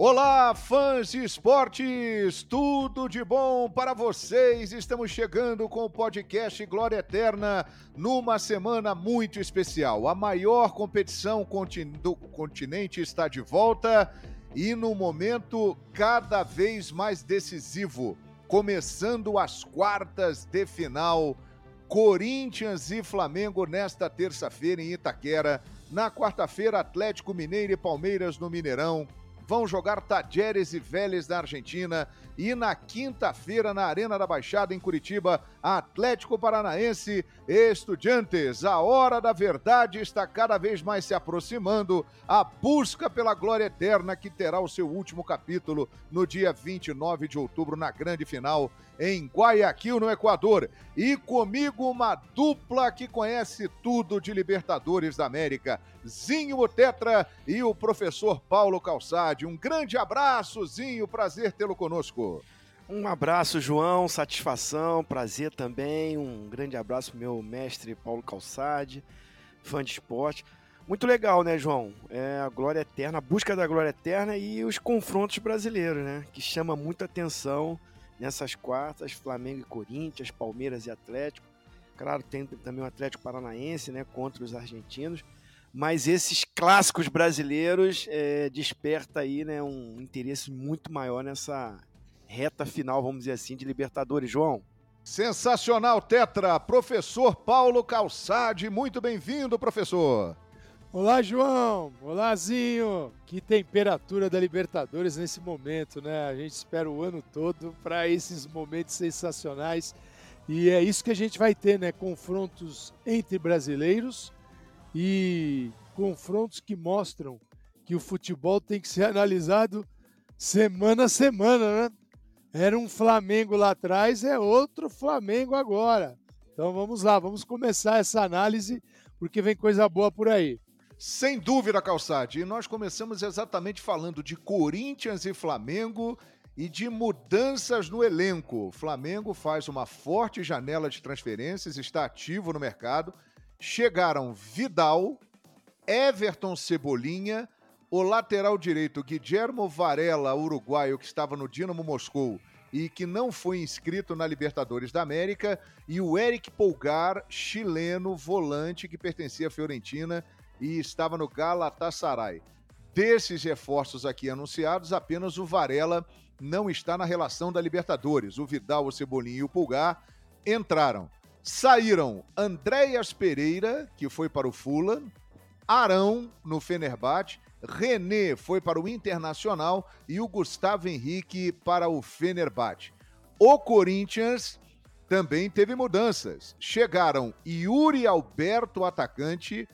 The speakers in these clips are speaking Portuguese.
Olá, fãs de esportes, tudo de bom para vocês. Estamos chegando com o podcast Glória Eterna numa semana muito especial. A maior competição do continente está de volta e no momento cada vez mais decisivo, começando as quartas de final. Corinthians e Flamengo nesta terça-feira em Itaquera. Na quarta-feira, Atlético Mineiro e Palmeiras no Mineirão vão jogar Tajeres e Vélez da Argentina. E na quinta-feira, na Arena da Baixada, em Curitiba, Atlético Paranaense Estudiantes. A hora da verdade está cada vez mais se aproximando. A busca pela glória eterna, que terá o seu último capítulo no dia 29 de outubro, na grande final em Guayaquil, no Equador. E comigo, uma dupla que conhece tudo de Libertadores da América. Zinho Tetra e o professor Paulo Calçade. Um grande abraço, Zinho, prazer tê-lo conosco. Um abraço, João, satisfação, prazer também. Um grande abraço meu mestre Paulo Calçade, fã de esporte. Muito legal, né, João? É a glória eterna, a busca da glória eterna e os confrontos brasileiros, né? Que chama muita atenção nessas quartas, Flamengo e Corinthians, Palmeiras e Atlético. Claro, tem também o Atlético Paranaense, né, contra os argentinos mas esses clássicos brasileiros é, desperta aí né, um interesse muito maior nessa reta final, vamos dizer assim, de Libertadores. João? Sensacional, Tetra! Professor Paulo Calçade, muito bem-vindo, professor! Olá, João! Olá, Zinho! Que temperatura da Libertadores nesse momento, né? A gente espera o ano todo para esses momentos sensacionais. E é isso que a gente vai ter, né? Confrontos entre brasileiros e confrontos que mostram que o futebol tem que ser analisado semana a semana, né? Era um Flamengo lá atrás, é outro Flamengo agora. Então vamos lá, vamos começar essa análise, porque vem coisa boa por aí. Sem dúvida, Calçade. E nós começamos exatamente falando de Corinthians e Flamengo e de mudanças no elenco. O Flamengo faz uma forte janela de transferências, está ativo no mercado chegaram Vidal, Everton Cebolinha, o lateral direito Guillermo Varela, uruguaio, que estava no Dinamo Moscou e que não foi inscrito na Libertadores da América, e o Eric Polgar, chileno, volante, que pertencia à Fiorentina e estava no Galatasaray. Desses reforços aqui anunciados, apenas o Varela não está na relação da Libertadores. O Vidal, o Cebolinha e o Pulgar entraram. Saíram Andréas Pereira, que foi para o Fulham, Arão no Fenerbahçe, René foi para o Internacional e o Gustavo Henrique para o Fenerbahçe. O Corinthians também teve mudanças. Chegaram Yuri Alberto, atacante,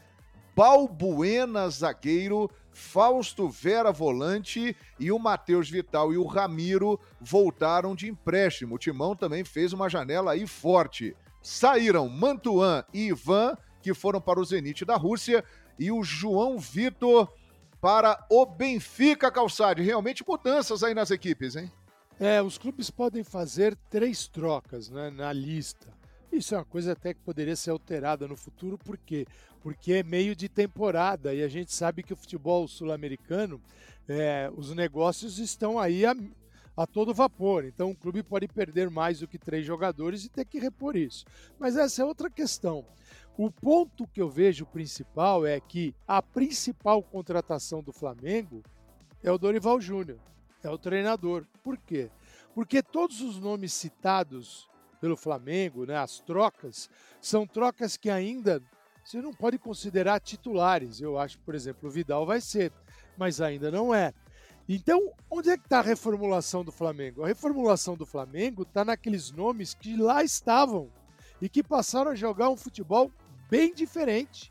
Balbuena, zagueiro, Fausto Vera, volante, e o Matheus Vital e o Ramiro voltaram de empréstimo. O Timão também fez uma janela aí forte. Saíram Mantuan e Ivan, que foram para o Zenit da Rússia, e o João Vitor para o Benfica Calçade. Realmente mudanças aí nas equipes, hein? É, os clubes podem fazer três trocas né, na lista. Isso é uma coisa até que poderia ser alterada no futuro, por quê? Porque é meio de temporada e a gente sabe que o futebol sul-americano, é, os negócios estão aí a, a todo vapor. Então o clube pode perder mais do que três jogadores e ter que repor isso. Mas essa é outra questão. O ponto que eu vejo principal é que a principal contratação do Flamengo é o Dorival Júnior, é o treinador. Por quê? Porque todos os nomes citados pelo Flamengo, né, as trocas, são trocas que ainda você não pode considerar titulares. Eu acho, por exemplo, o Vidal vai ser, mas ainda não é. Então, onde é que está a reformulação do Flamengo? A reformulação do Flamengo está naqueles nomes que lá estavam e que passaram a jogar um futebol bem diferente.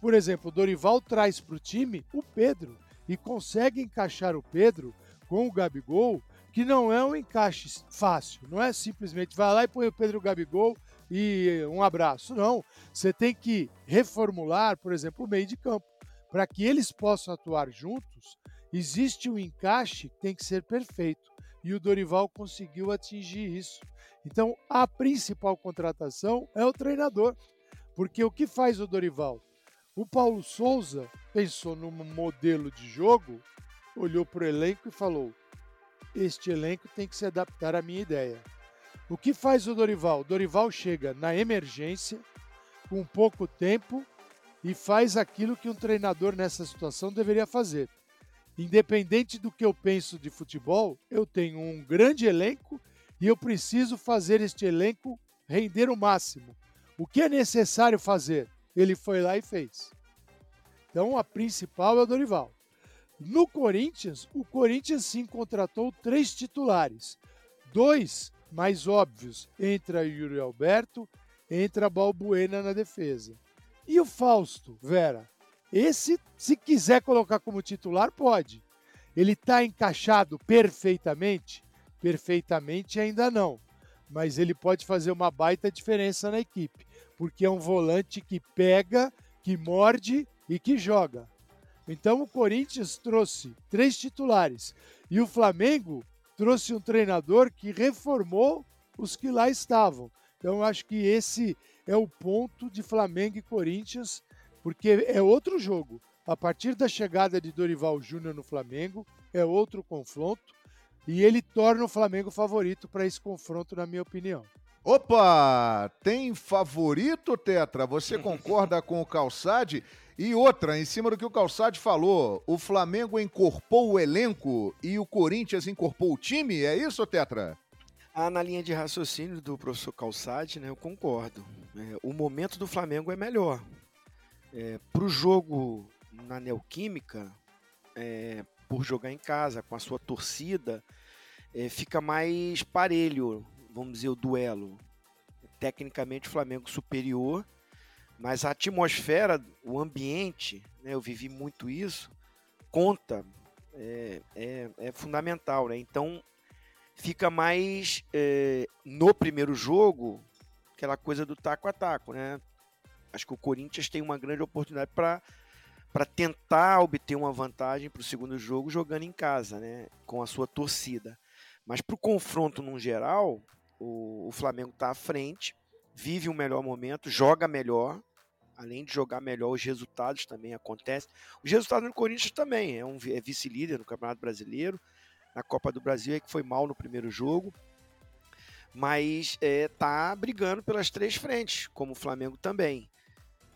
Por exemplo, o Dorival traz para o time o Pedro e consegue encaixar o Pedro com o Gabigol, que não é um encaixe fácil. Não é simplesmente vai lá e põe o Pedro Gabigol e um abraço. Não. Você tem que reformular, por exemplo, o meio de campo, para que eles possam atuar juntos Existe um encaixe que tem que ser perfeito e o Dorival conseguiu atingir isso. Então, a principal contratação é o treinador, porque o que faz o Dorival? O Paulo Souza pensou num modelo de jogo olhou para o elenco e falou: Este elenco tem que se adaptar à minha ideia. O que faz o Dorival? Dorival chega na emergência, com pouco tempo, e faz aquilo que um treinador nessa situação deveria fazer. Independente do que eu penso de futebol, eu tenho um grande elenco e eu preciso fazer este elenco render o máximo. O que é necessário fazer? Ele foi lá e fez. Então a principal é o Dorival. No Corinthians, o Corinthians sim contratou três titulares. Dois mais óbvios. Entra Yuri Alberto, entra Balbuena na defesa. E o Fausto, Vera? Esse, se quiser colocar como titular, pode. Ele está encaixado perfeitamente? Perfeitamente ainda não. Mas ele pode fazer uma baita diferença na equipe, porque é um volante que pega, que morde e que joga. Então o Corinthians trouxe três titulares e o Flamengo trouxe um treinador que reformou os que lá estavam. Então eu acho que esse é o ponto de Flamengo e Corinthians, porque é outro jogo. A partir da chegada de Dorival Júnior no Flamengo, é outro confronto e ele torna o Flamengo favorito para esse confronto, na minha opinião. Opa! Tem favorito, Tetra? Você concorda com o Calçade? E outra, em cima do que o Calçade falou, o Flamengo incorporou o elenco e o Corinthians incorporou o time, é isso, Tetra? Ah, na linha de raciocínio do professor Calçade, né, eu concordo. É, o momento do Flamengo é melhor. É, Para o jogo na Neoquímica, é, por jogar em casa, com a sua torcida, é, fica mais parelho, vamos dizer, o duelo. Tecnicamente, o Flamengo superior, mas a atmosfera, o ambiente, né, eu vivi muito isso, conta, é, é, é fundamental. Né? Então, fica mais é, no primeiro jogo aquela coisa do taco a taco, né? Acho que o Corinthians tem uma grande oportunidade para para tentar obter uma vantagem para o segundo jogo jogando em casa, né? Com a sua torcida. Mas para o confronto no geral, o, o Flamengo está à frente vive um melhor momento, joga melhor, além de jogar melhor, os resultados também acontecem. Os resultados do Corinthians também, é um é vice-líder no Campeonato Brasileiro, na Copa do Brasil é que foi mal no primeiro jogo, mas é, tá brigando pelas três frentes, como o Flamengo também.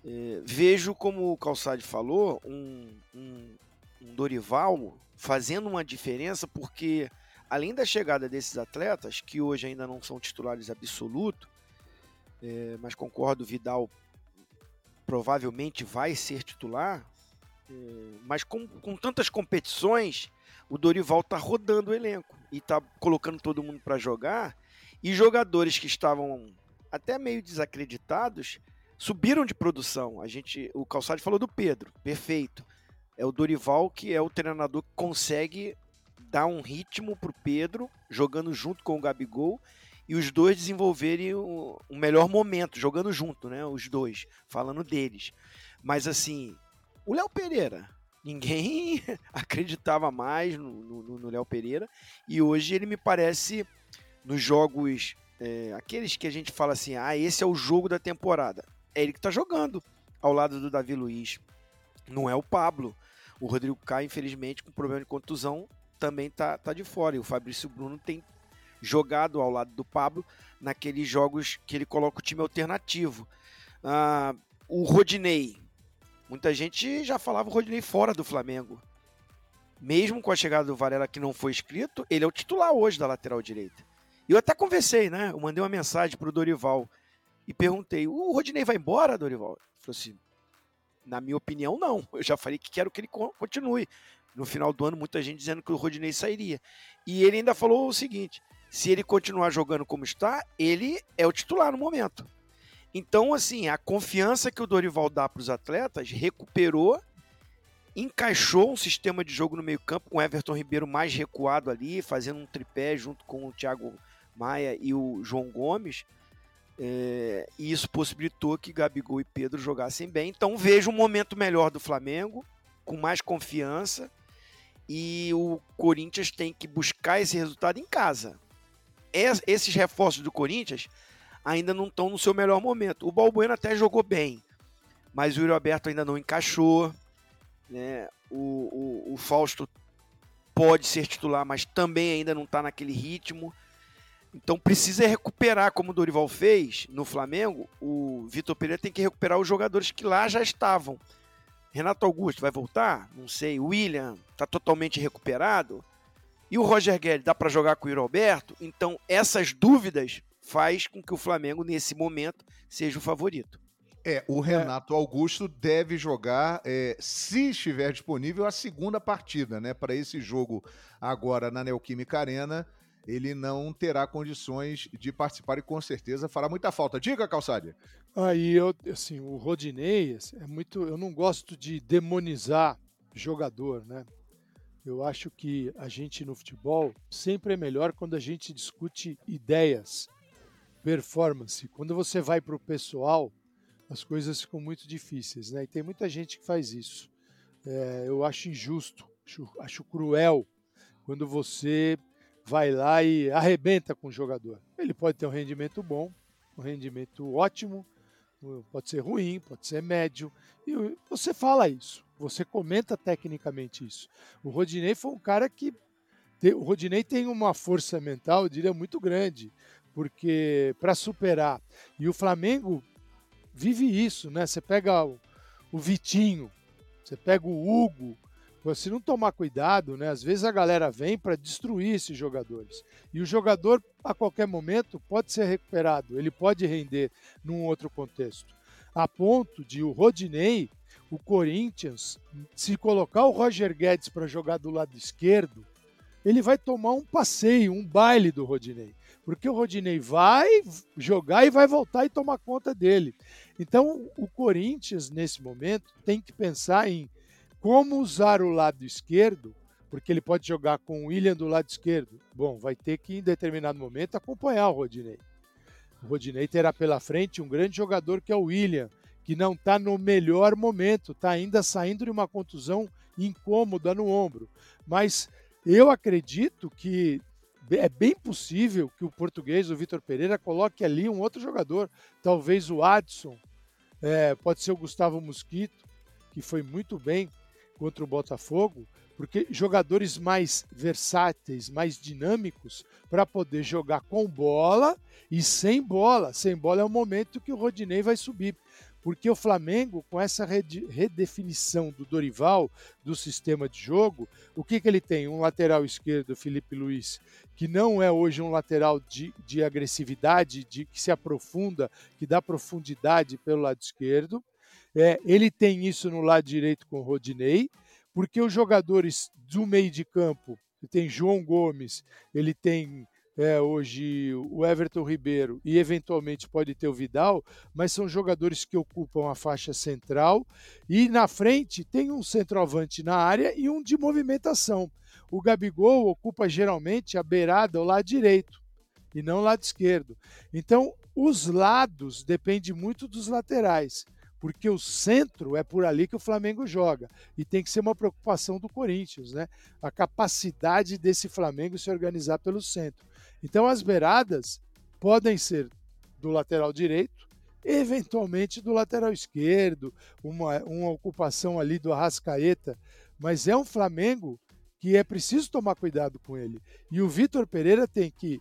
É, vejo, como o Calçade falou, um, um, um Dorival fazendo uma diferença, porque além da chegada desses atletas, que hoje ainda não são titulares absolutos, é, mas concordo, Vidal provavelmente vai ser titular. É, mas com, com tantas competições, o Dorival está rodando o elenco e está colocando todo mundo para jogar. E jogadores que estavam até meio desacreditados subiram de produção. A gente, o Calçado falou do Pedro, perfeito. É o Dorival que é o treinador que consegue dar um ritmo pro Pedro, jogando junto com o Gabigol e os dois desenvolverem um, melhor momento, jogando junto, né? Os dois, falando deles. Mas assim, o Léo Pereira, ninguém acreditava mais no Léo Pereira, e hoje ele me parece, nos jogos, é, aqueles que a gente fala assim, ah, esse é o jogo da temporada. É ele que tá jogando ao lado do Davi Luiz. Não é o Pablo. O Rodrigo Caio, infelizmente, com problema de contusão, também tá, tá de fora. E o Fabrício Bruno tem jogado ao lado do Pablo naqueles jogos que ele coloca o time alternativo. Ah, o Rodinei. Muita gente já falava o Rodinei fora do Flamengo. Mesmo com a chegada do Varela que não foi escrito, ele é o titular hoje da lateral direita. E eu até conversei, né? Eu mandei uma mensagem pro Dorival e perguntei: o Rodinei vai embora, Dorival? Ele falou assim: na minha opinião, não. Eu já falei que quero que ele continue. No final do ano, muita gente dizendo que o Rodinei sairia. E ele ainda falou o seguinte: se ele continuar jogando como está, ele é o titular no momento. Então, assim, a confiança que o Dorival dá para os atletas recuperou, encaixou um sistema de jogo no meio-campo com o Everton Ribeiro mais recuado ali, fazendo um tripé junto com o Thiago Maia e o João Gomes. É, e isso possibilitou que Gabigol e Pedro jogassem bem. Então vejo um momento melhor do Flamengo, com mais confiança. E o Corinthians tem que buscar esse resultado em casa esses reforços do Corinthians ainda não estão no seu melhor momento. O Balbuena até jogou bem, mas o Yuri Alberto ainda não encaixou. Né? O, o, o Fausto pode ser titular, mas também ainda não está naquele ritmo. Então precisa recuperar, como o Dorival fez no Flamengo. O Vitor Pereira tem que recuperar os jogadores que lá já estavam. Renato Augusto vai voltar? Não sei. William está totalmente recuperado? E o Roger Guedes dá para jogar com o Roberto? Então essas dúvidas faz com que o Flamengo nesse momento seja o favorito. É, o Renato Augusto deve jogar, é, se estiver disponível, a segunda partida, né? Para esse jogo agora na Neoquímica Arena, ele não terá condições de participar e com certeza fará muita falta. Diga, Calçade. Aí eu, assim, o Rodinei é muito. Eu não gosto de demonizar jogador, né? Eu acho que a gente no futebol sempre é melhor quando a gente discute ideias, performance. Quando você vai para o pessoal, as coisas ficam muito difíceis, né? E tem muita gente que faz isso. É, eu acho injusto, acho, acho cruel quando você vai lá e arrebenta com o jogador. Ele pode ter um rendimento bom, um rendimento ótimo, pode ser ruim, pode ser médio, e você fala isso, você comenta tecnicamente isso. O Rodinei foi um cara que. O Rodinei tem uma força mental, eu diria, muito grande, porque para superar. E o Flamengo vive isso, né? Você pega o, o Vitinho, você pega o Hugo, se não tomar cuidado, né, às vezes a galera vem para destruir esses jogadores. E o jogador, a qualquer momento, pode ser recuperado, ele pode render num outro contexto. A ponto de o Rodinei, o Corinthians, se colocar o Roger Guedes para jogar do lado esquerdo, ele vai tomar um passeio, um baile do Rodinei. Porque o Rodinei vai jogar e vai voltar e tomar conta dele. Então, o Corinthians, nesse momento, tem que pensar em como usar o lado esquerdo, porque ele pode jogar com o William do lado esquerdo. Bom, vai ter que, em determinado momento, acompanhar o Rodinei. O Rodinei terá pela frente um grande jogador que é o William, que não está no melhor momento, está ainda saindo de uma contusão incômoda no ombro. Mas eu acredito que é bem possível que o português, o Vitor Pereira, coloque ali um outro jogador, talvez o Adson, é, pode ser o Gustavo Mosquito, que foi muito bem contra o Botafogo, porque jogadores mais versáteis, mais dinâmicos, para poder jogar com bola e sem bola. Sem bola é o momento que o Rodinei vai subir. Porque o Flamengo, com essa redefinição do Dorival, do sistema de jogo, o que, que ele tem? Um lateral esquerdo, Felipe Luiz, que não é hoje um lateral de, de agressividade, de que se aprofunda, que dá profundidade pelo lado esquerdo. É, ele tem isso no lado direito com o Rodinei, porque os jogadores do meio de campo, tem João Gomes, ele tem é, hoje o Everton Ribeiro e eventualmente pode ter o Vidal, mas são jogadores que ocupam a faixa central e na frente tem um centroavante na área e um de movimentação. O Gabigol ocupa geralmente a beirada, o lado direito e não o lado esquerdo. Então, os lados dependem muito dos laterais porque o centro é por ali que o Flamengo joga e tem que ser uma preocupação do Corinthians, né? A capacidade desse Flamengo se organizar pelo centro. Então as beiradas podem ser do lateral direito, eventualmente do lateral esquerdo, uma, uma ocupação ali do Arrascaeta, mas é um Flamengo que é preciso tomar cuidado com ele. E o Vitor Pereira tem que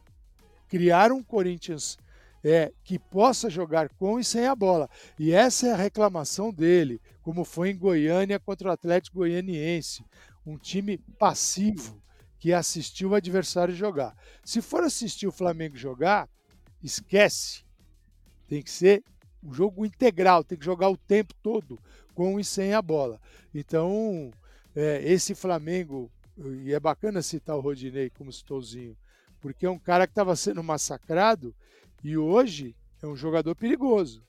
criar um Corinthians é que possa jogar com e sem a bola. E essa é a reclamação dele, como foi em Goiânia contra o Atlético Goianiense, um time passivo que assistiu o adversário jogar. Se for assistir o Flamengo jogar, esquece. Tem que ser um jogo integral, tem que jogar o tempo todo com e sem a bola. Então, é, esse Flamengo, e é bacana citar o Rodinei como citouzinho, porque é um cara que estava sendo massacrado e hoje é um jogador perigoso.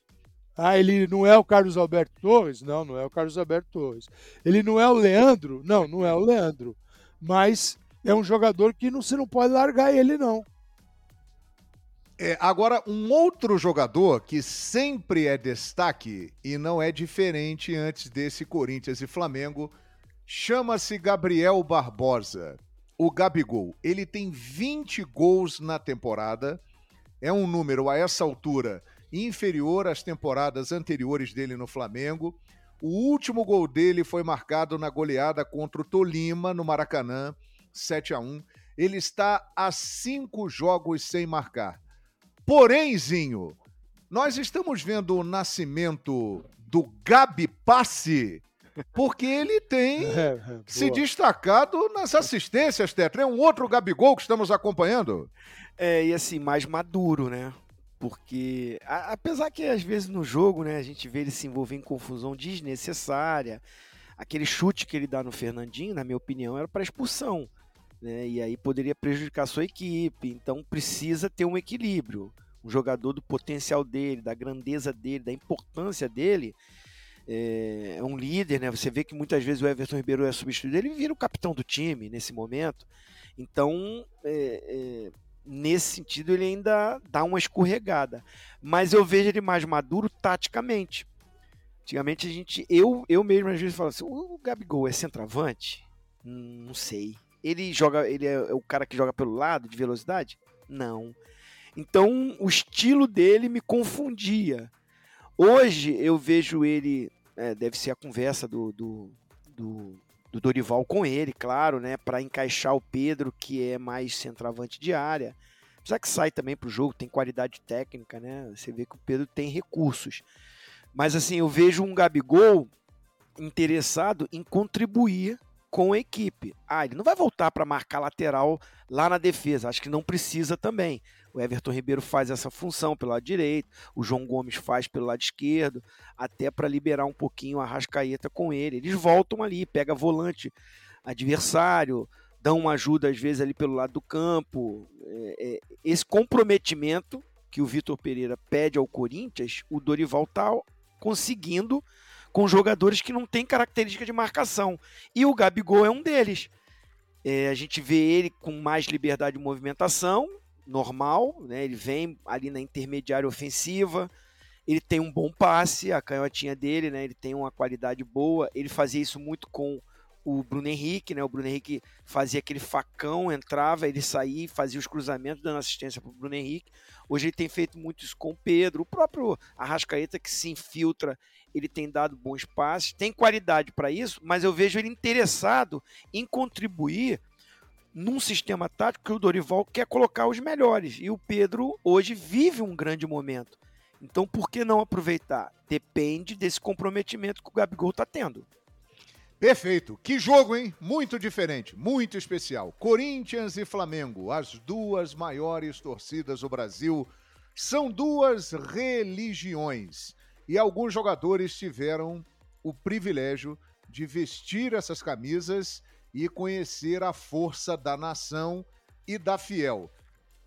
Ah, ele não é o Carlos Alberto Torres? Não, não é o Carlos Alberto Torres. Ele não é o Leandro? Não, não é o Leandro. Mas é um jogador que não, você não pode largar ele, não. É, agora, um outro jogador que sempre é destaque e não é diferente antes desse Corinthians e Flamengo, chama-se Gabriel Barbosa. O Gabigol. Ele tem 20 gols na temporada é um número a essa altura inferior às temporadas anteriores dele no Flamengo. O último gol dele foi marcado na goleada contra o Tolima, no Maracanã, 7 a 1 Ele está a cinco jogos sem marcar. Porém, nós estamos vendo o nascimento do Gabi Passe, porque ele tem é, é, se destacado nas assistências, Tetra. É um outro Gabigol que estamos acompanhando. É, e assim, mais maduro, né? Porque, a, apesar que às vezes no jogo, né, a gente vê ele se envolver em confusão desnecessária. Aquele chute que ele dá no Fernandinho, na minha opinião, era para expulsão. Né? E aí poderia prejudicar a sua equipe. Então precisa ter um equilíbrio. Um jogador do potencial dele, da grandeza dele, da importância dele. É, é um líder, né? Você vê que muitas vezes o Everton Ribeiro é substituído, ele vira o capitão do time nesse momento. Então, é, é, nesse sentido, ele ainda dá uma escorregada. Mas eu vejo ele mais maduro taticamente. Antigamente a gente, eu, eu mesmo às vezes falo assim, o Gabigol é centroavante? Hum, não sei. Ele joga, ele é o cara que joga pelo lado de velocidade? Não. Então o estilo dele me confundia. Hoje eu vejo ele, é, deve ser a conversa do, do, do, do Dorival com ele, claro, né, para encaixar o Pedro que é mais centroavante de área. Apesar que sai também para o jogo, tem qualidade técnica, né? Você vê que o Pedro tem recursos. Mas assim, eu vejo um Gabigol interessado em contribuir com a equipe. Ah, ele não vai voltar para marcar lateral lá na defesa, acho que não precisa também. O Everton Ribeiro faz essa função pelo lado direito, o João Gomes faz pelo lado esquerdo, até para liberar um pouquinho a Rascaeta com ele. Eles voltam ali, pega volante adversário, dão uma ajuda às vezes ali pelo lado do campo. É, é, esse comprometimento que o Vitor Pereira pede ao Corinthians, o Dorival está conseguindo com jogadores que não têm característica de marcação. E o Gabigol é um deles. É, a gente vê ele com mais liberdade de movimentação, normal, né? ele vem ali na intermediária ofensiva, ele tem um bom passe, a canhotinha dele, né? ele tem uma qualidade boa, ele fazia isso muito com o Bruno Henrique, né? O Bruno Henrique fazia aquele facão, entrava, ele saía fazia os cruzamentos, dando assistência para o Bruno Henrique. Hoje ele tem feito muito isso com o Pedro, o próprio Arrascaeta que se infiltra, ele tem dado bons passes, tem qualidade para isso, mas eu vejo ele interessado em contribuir num sistema tático que o Dorival quer colocar os melhores. E o Pedro hoje vive um grande momento. Então por que não aproveitar? Depende desse comprometimento que o Gabigol está tendo. Perfeito. Que jogo, hein? Muito diferente, muito especial. Corinthians e Flamengo, as duas maiores torcidas do Brasil, são duas religiões. E alguns jogadores tiveram o privilégio de vestir essas camisas e conhecer a força da nação e da fiel.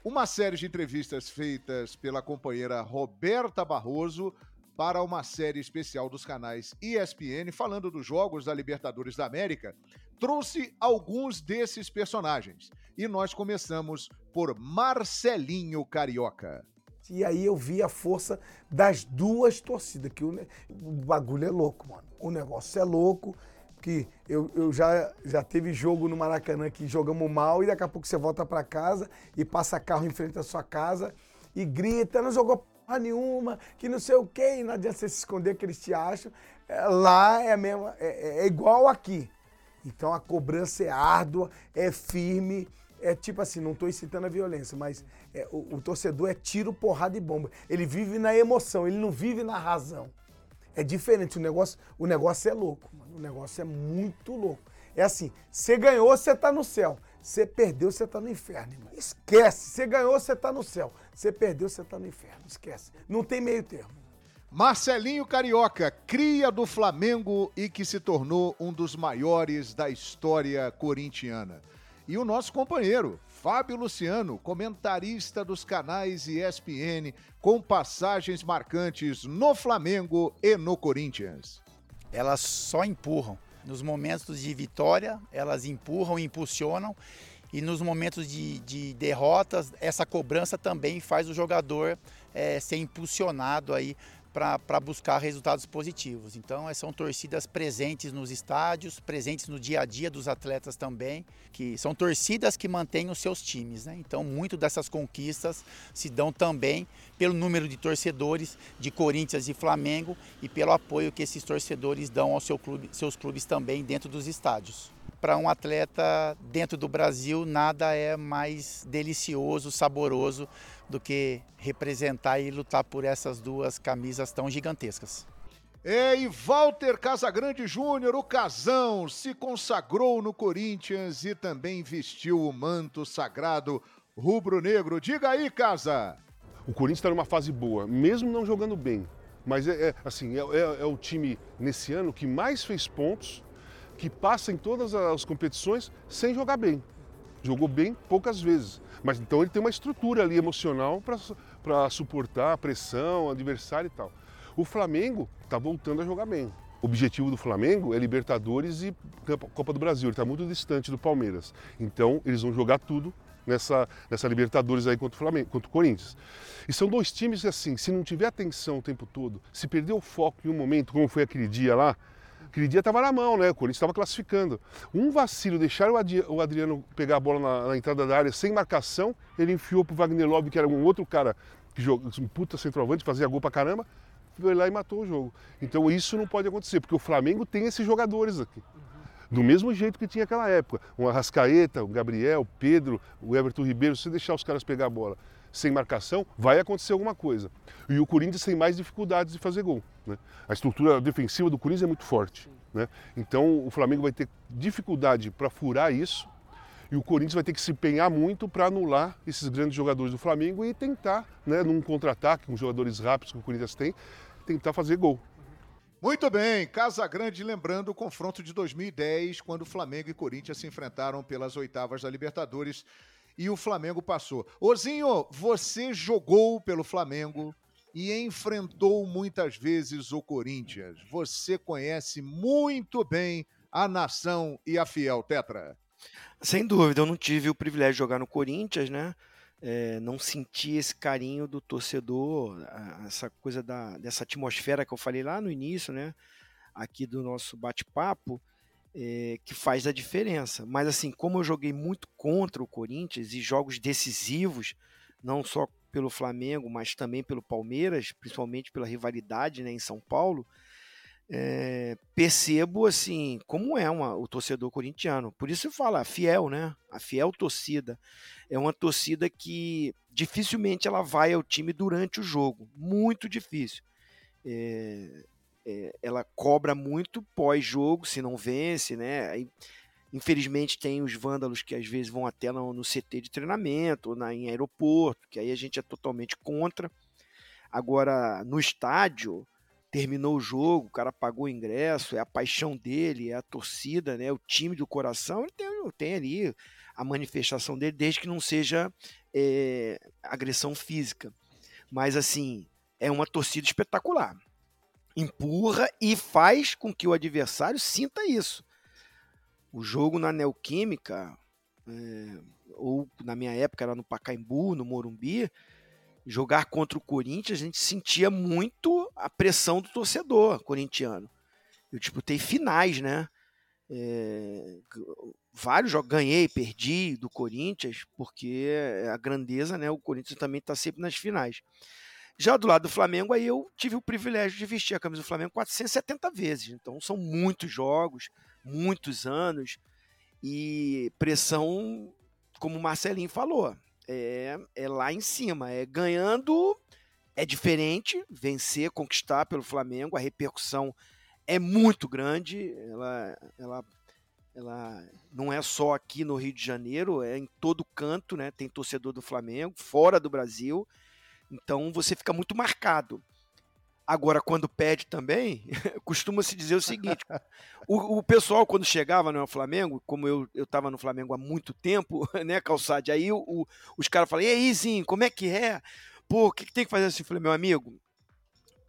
Uma série de entrevistas feitas pela companheira Roberta Barroso para uma série especial dos canais ESPN falando dos jogos da Libertadores da América, trouxe alguns desses personagens. E nós começamos por Marcelinho Carioca. E aí eu vi a força das duas torcidas, que o, o bagulho é louco, mano. O negócio é louco, que eu, eu já, já teve jogo no Maracanã que jogamos mal e daqui a pouco você volta para casa e passa carro em frente à sua casa e grita, não jogou nenhuma, que não sei o quê, e não adianta você se esconder que eles te acham. É, lá é, mesmo, é, é igual aqui. Então a cobrança é árdua, é firme, é tipo assim, não estou incitando a violência, mas é, o, o, torcedor é tiro, porrada e bomba. Ele vive na emoção, ele não vive na razão. É diferente, o negócio, o negócio é louco, mano. o negócio é muito louco. É assim, você ganhou, você está no céu. Você perdeu, você está no inferno, irmão. Esquece. Você ganhou, você está no céu. Você perdeu, você está no inferno. Esquece. Não tem meio termo. Marcelinho Carioca, cria do Flamengo e que se tornou um dos maiores da história corintiana. E o nosso companheiro, Fábio Luciano, comentarista dos canais ESPN, com passagens marcantes no Flamengo e no Corinthians. Elas só empurram. Nos momentos de vitória, elas empurram, impulsionam. E nos momentos de, de derrotas, essa cobrança também faz o jogador é, ser impulsionado aí para buscar resultados positivos. Então, são torcidas presentes nos estádios, presentes no dia a dia dos atletas também, que são torcidas que mantêm os seus times. Né? Então, muito dessas conquistas se dão também pelo número de torcedores de Corinthians e Flamengo e pelo apoio que esses torcedores dão aos seu clube, seus clubes também dentro dos estádios. Para um atleta dentro do Brasil, nada é mais delicioso, saboroso do que representar e lutar por essas duas camisas tão gigantescas. É, e Walter Casagrande Júnior, o casão, se consagrou no Corinthians e também vestiu o manto sagrado rubro-negro. Diga aí, Casa. O Corinthians está numa fase boa, mesmo não jogando bem. Mas é, é assim, é, é, é, o time nesse ano que mais fez pontos, que passa em todas as competições sem jogar bem. Jogou bem poucas vezes. Mas então ele tem uma estrutura ali emocional para suportar a pressão, o adversário e tal. O Flamengo está voltando a jogar bem. O objetivo do Flamengo é Libertadores e Copa do Brasil. Ele está muito distante do Palmeiras. Então eles vão jogar tudo nessa, nessa Libertadores aí contra o Flamengo, contra o Corinthians. E são dois times que, assim, se não tiver atenção o tempo todo, se perder o foco em um momento, como foi aquele dia lá, aquele dia estava na mão, né? O Corinthians estava classificando. Um vacilo, deixar o Adriano pegar a bola na, na entrada da área sem marcação, ele enfiou pro Wagner Love, que era um outro cara que joga, um puta centroavante, fazia gol pra caramba, foi lá e matou o jogo. Então isso não pode acontecer, porque o Flamengo tem esses jogadores aqui. Do mesmo jeito que tinha aquela época. Um Arrascaeta, o Gabriel, o Pedro, o Everton Ribeiro, se deixar os caras pegar a bola sem marcação, vai acontecer alguma coisa. E o Corinthians tem mais dificuldades de fazer gol. Né? A estrutura defensiva do Corinthians é muito forte. Né? Então o Flamengo vai ter dificuldade para furar isso. E o Corinthians vai ter que se empenhar muito para anular esses grandes jogadores do Flamengo e tentar, né, num contra-ataque, com jogadores rápidos que o Corinthians tem, tentar fazer gol. Muito bem, Casa Grande lembrando o confronto de 2010, quando Flamengo e Corinthians se enfrentaram pelas oitavas da Libertadores e o Flamengo passou. Ozinho, você jogou pelo Flamengo e enfrentou muitas vezes o Corinthians. Você conhece muito bem a nação e a fiel Tetra. Sem dúvida, eu não tive o privilégio de jogar no Corinthians, né? É, não senti esse carinho do torcedor, essa coisa da, dessa atmosfera que eu falei lá no início, né? Aqui do nosso bate-papo, é, que faz a diferença. Mas assim, como eu joguei muito contra o Corinthians e jogos decisivos, não só pelo Flamengo, mas também pelo Palmeiras, principalmente pela rivalidade né, em São Paulo, é, percebo assim como é uma, o torcedor corintiano. Por isso eu falo, a fiel, né? A fiel torcida é uma torcida que dificilmente ela vai ao time durante o jogo, muito difícil. É, é, ela cobra muito pós-jogo, se não vence, né? Aí, infelizmente tem os vândalos que às vezes vão até no, no CT de treinamento, ou na, em aeroporto, que aí a gente é totalmente contra. Agora, no estádio, terminou o jogo, o cara pagou o ingresso, é a paixão dele, é a torcida, né, o time do coração, ele tem, tem ali a manifestação dele, desde que não seja é, agressão física. Mas, assim, é uma torcida espetacular. Empurra e faz com que o adversário sinta isso. O jogo na Neoquímica, é, ou na minha época era no Pacaembu, no Morumbi, jogar contra o Corinthians, a gente sentia muito a pressão do torcedor corintiano. Eu disputei finais, né? É, vários jogos ganhei, perdi do Corinthians, porque a grandeza, né? O Corinthians também está sempre nas finais. Já do lado do Flamengo, aí eu tive o privilégio de vestir a camisa do Flamengo 470 vezes. Então são muitos jogos, muitos anos e pressão, como o Marcelinho falou, é, é lá em cima. É ganhando é diferente, vencer, conquistar pelo Flamengo, a repercussão é muito grande. Ela, ela, ela não é só aqui no Rio de Janeiro, é em todo canto, né? Tem torcedor do Flamengo, fora do Brasil. Então você fica muito marcado. Agora, quando pede também, costuma se dizer o seguinte: o, o, pessoal, quando chegava no Flamengo, como eu estava no Flamengo há muito tempo, né, Calçade, aí o, os caras falam: e aí, Zinho, como é que é? Pô, o que, que tem que fazer assim? Eu falei: meu amigo,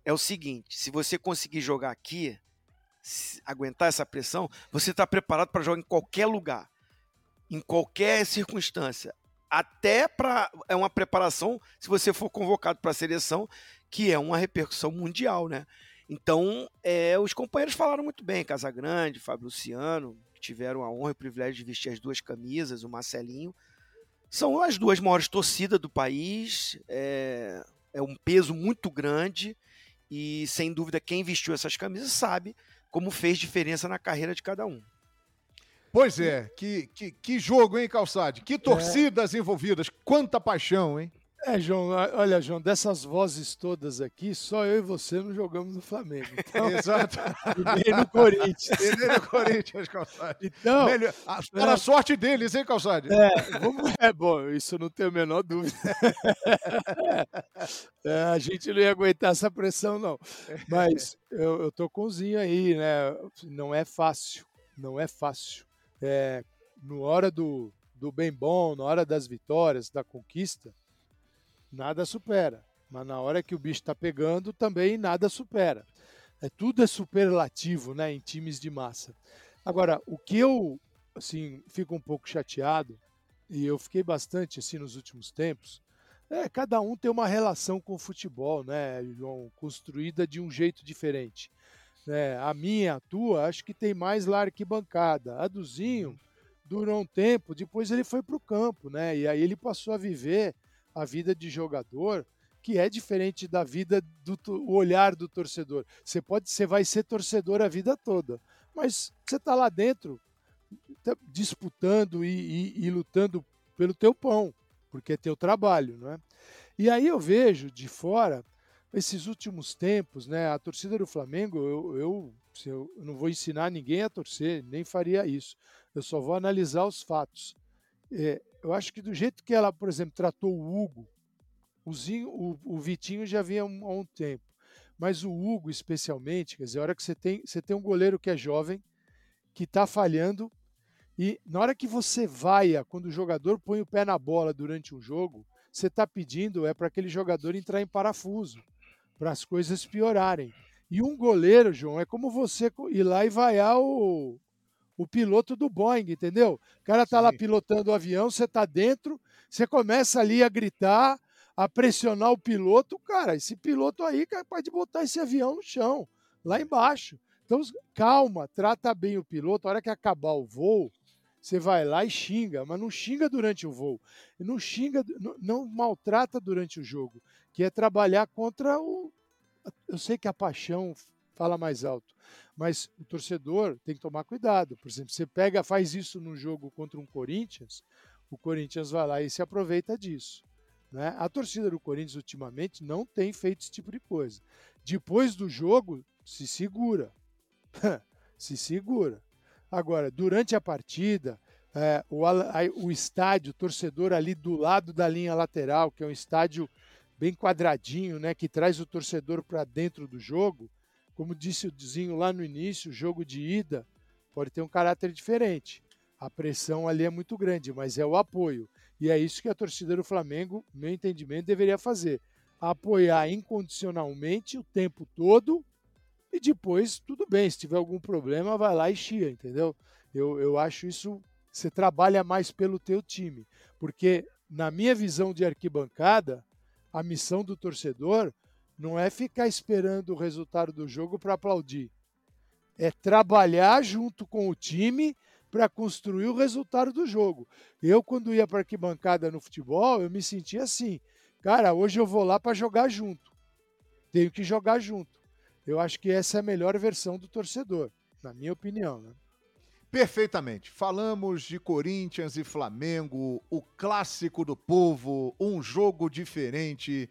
é o seguinte: se você conseguir jogar aqui, aguentar essa pressão, você está preparado para jogar em qualquer lugar, em qualquer circunstância. Até para. É uma preparação, se você for convocado para a seleção, que é uma repercussão mundial, né? Então, é, os companheiros falaram muito bem, Casagrande, Fábio Luciano, que tiveram a honra e o privilégio de vestir as duas camisas, o Marcelinho. São as duas maiores torcidas do país, é, é um peso muito grande e, sem dúvida, quem vestiu essas camisas sabe como fez diferença na carreira de cada um. Pois é, que, que, que jogo, hein, Calçade? Que torcidas é. envolvidas, quanta paixão, hein? É, João, olha, João, dessas vozes todas aqui, só eu e você não jogamos no Flamengo. Então... Exato. e nem no Corinthians. E nem no Corinthians, Calçade. Então, Melhor... para a sorte deles, hein, Calçade? É, vamos... é bom, isso não tenho a menor dúvida. é, a gente não ia aguentar essa pressão, não. Mas eu, eu tô com o Zinho aí, né? Não é fácil, não é fácil. É, na hora do, do bem bom, na hora das vitórias, da conquista, nada supera. Mas na hora que o bicho está pegando, também nada supera. É, tudo é superlativo né, em times de massa. Agora, o que eu assim, fico um pouco chateado, e eu fiquei bastante assim nos últimos tempos, é cada um tem uma relação com o futebol, né, João, construída de um jeito diferente. É, a minha, a tua, acho que tem mais lá arquibancada. A do Zinho durou um tempo, depois ele foi para o campo, né? E aí ele passou a viver a vida de jogador que é diferente da vida do o olhar do torcedor. Você pode, você vai ser torcedor a vida toda, mas você está lá dentro tá disputando e, e, e, lutando pelo teu pão, porque é teu trabalho, não é? E aí eu vejo de fora esses últimos tempos, né? A torcida do Flamengo, eu, eu, eu não vou ensinar ninguém a torcer, nem faria isso. Eu só vou analisar os fatos. É, eu acho que do jeito que ela, por exemplo, tratou o Hugo, o, Zinho, o, o Vitinho já vinha há um, há um, tempo, mas o Hugo especialmente, quer dizer, a hora que você tem, você tem um goleiro que é jovem, que está falhando, e na hora que você vaia, quando o jogador põe o pé na bola durante um jogo, você está pedindo é para aquele jogador entrar em parafuso, para as coisas piorarem. E um goleiro, João, é como você ir lá e vaiar o, o piloto do Boeing, entendeu? O cara tá Sim. lá pilotando o avião, você tá dentro, você começa ali a gritar, a pressionar o piloto, cara, esse piloto aí é capaz de botar esse avião no chão, lá embaixo. Então, calma, trata bem o piloto, a hora que acabar o voo, você vai lá e xinga, mas não xinga durante o voo, não xinga, não, não maltrata durante o jogo, que é trabalhar contra o. Eu sei que a paixão fala mais alto, mas o torcedor tem que tomar cuidado. Por exemplo, você pega, faz isso num jogo contra um Corinthians, o Corinthians vai lá e se aproveita disso. Né? A torcida do Corinthians ultimamente não tem feito esse tipo de coisa. Depois do jogo, se segura. se segura. Agora, durante a partida, é, o, o estádio, o torcedor ali do lado da linha lateral, que é um estádio bem quadradinho, né, que traz o torcedor para dentro do jogo, como disse o Zinho lá no início, o jogo de ida pode ter um caráter diferente. A pressão ali é muito grande, mas é o apoio. E é isso que a torcida do Flamengo, meu entendimento, deveria fazer. Apoiar incondicionalmente o tempo todo e depois, tudo bem, se tiver algum problema, vai lá e chia, entendeu? Eu, eu acho isso, você trabalha mais pelo teu time. Porque, na minha visão de arquibancada, a missão do torcedor não é ficar esperando o resultado do jogo para aplaudir. É trabalhar junto com o time para construir o resultado do jogo. Eu, quando ia para arquibancada no futebol, eu me sentia assim. Cara, hoje eu vou lá para jogar junto. Tenho que jogar junto. Eu acho que essa é a melhor versão do torcedor, na minha opinião. Né? Perfeitamente. Falamos de Corinthians e Flamengo, o clássico do povo, um jogo diferente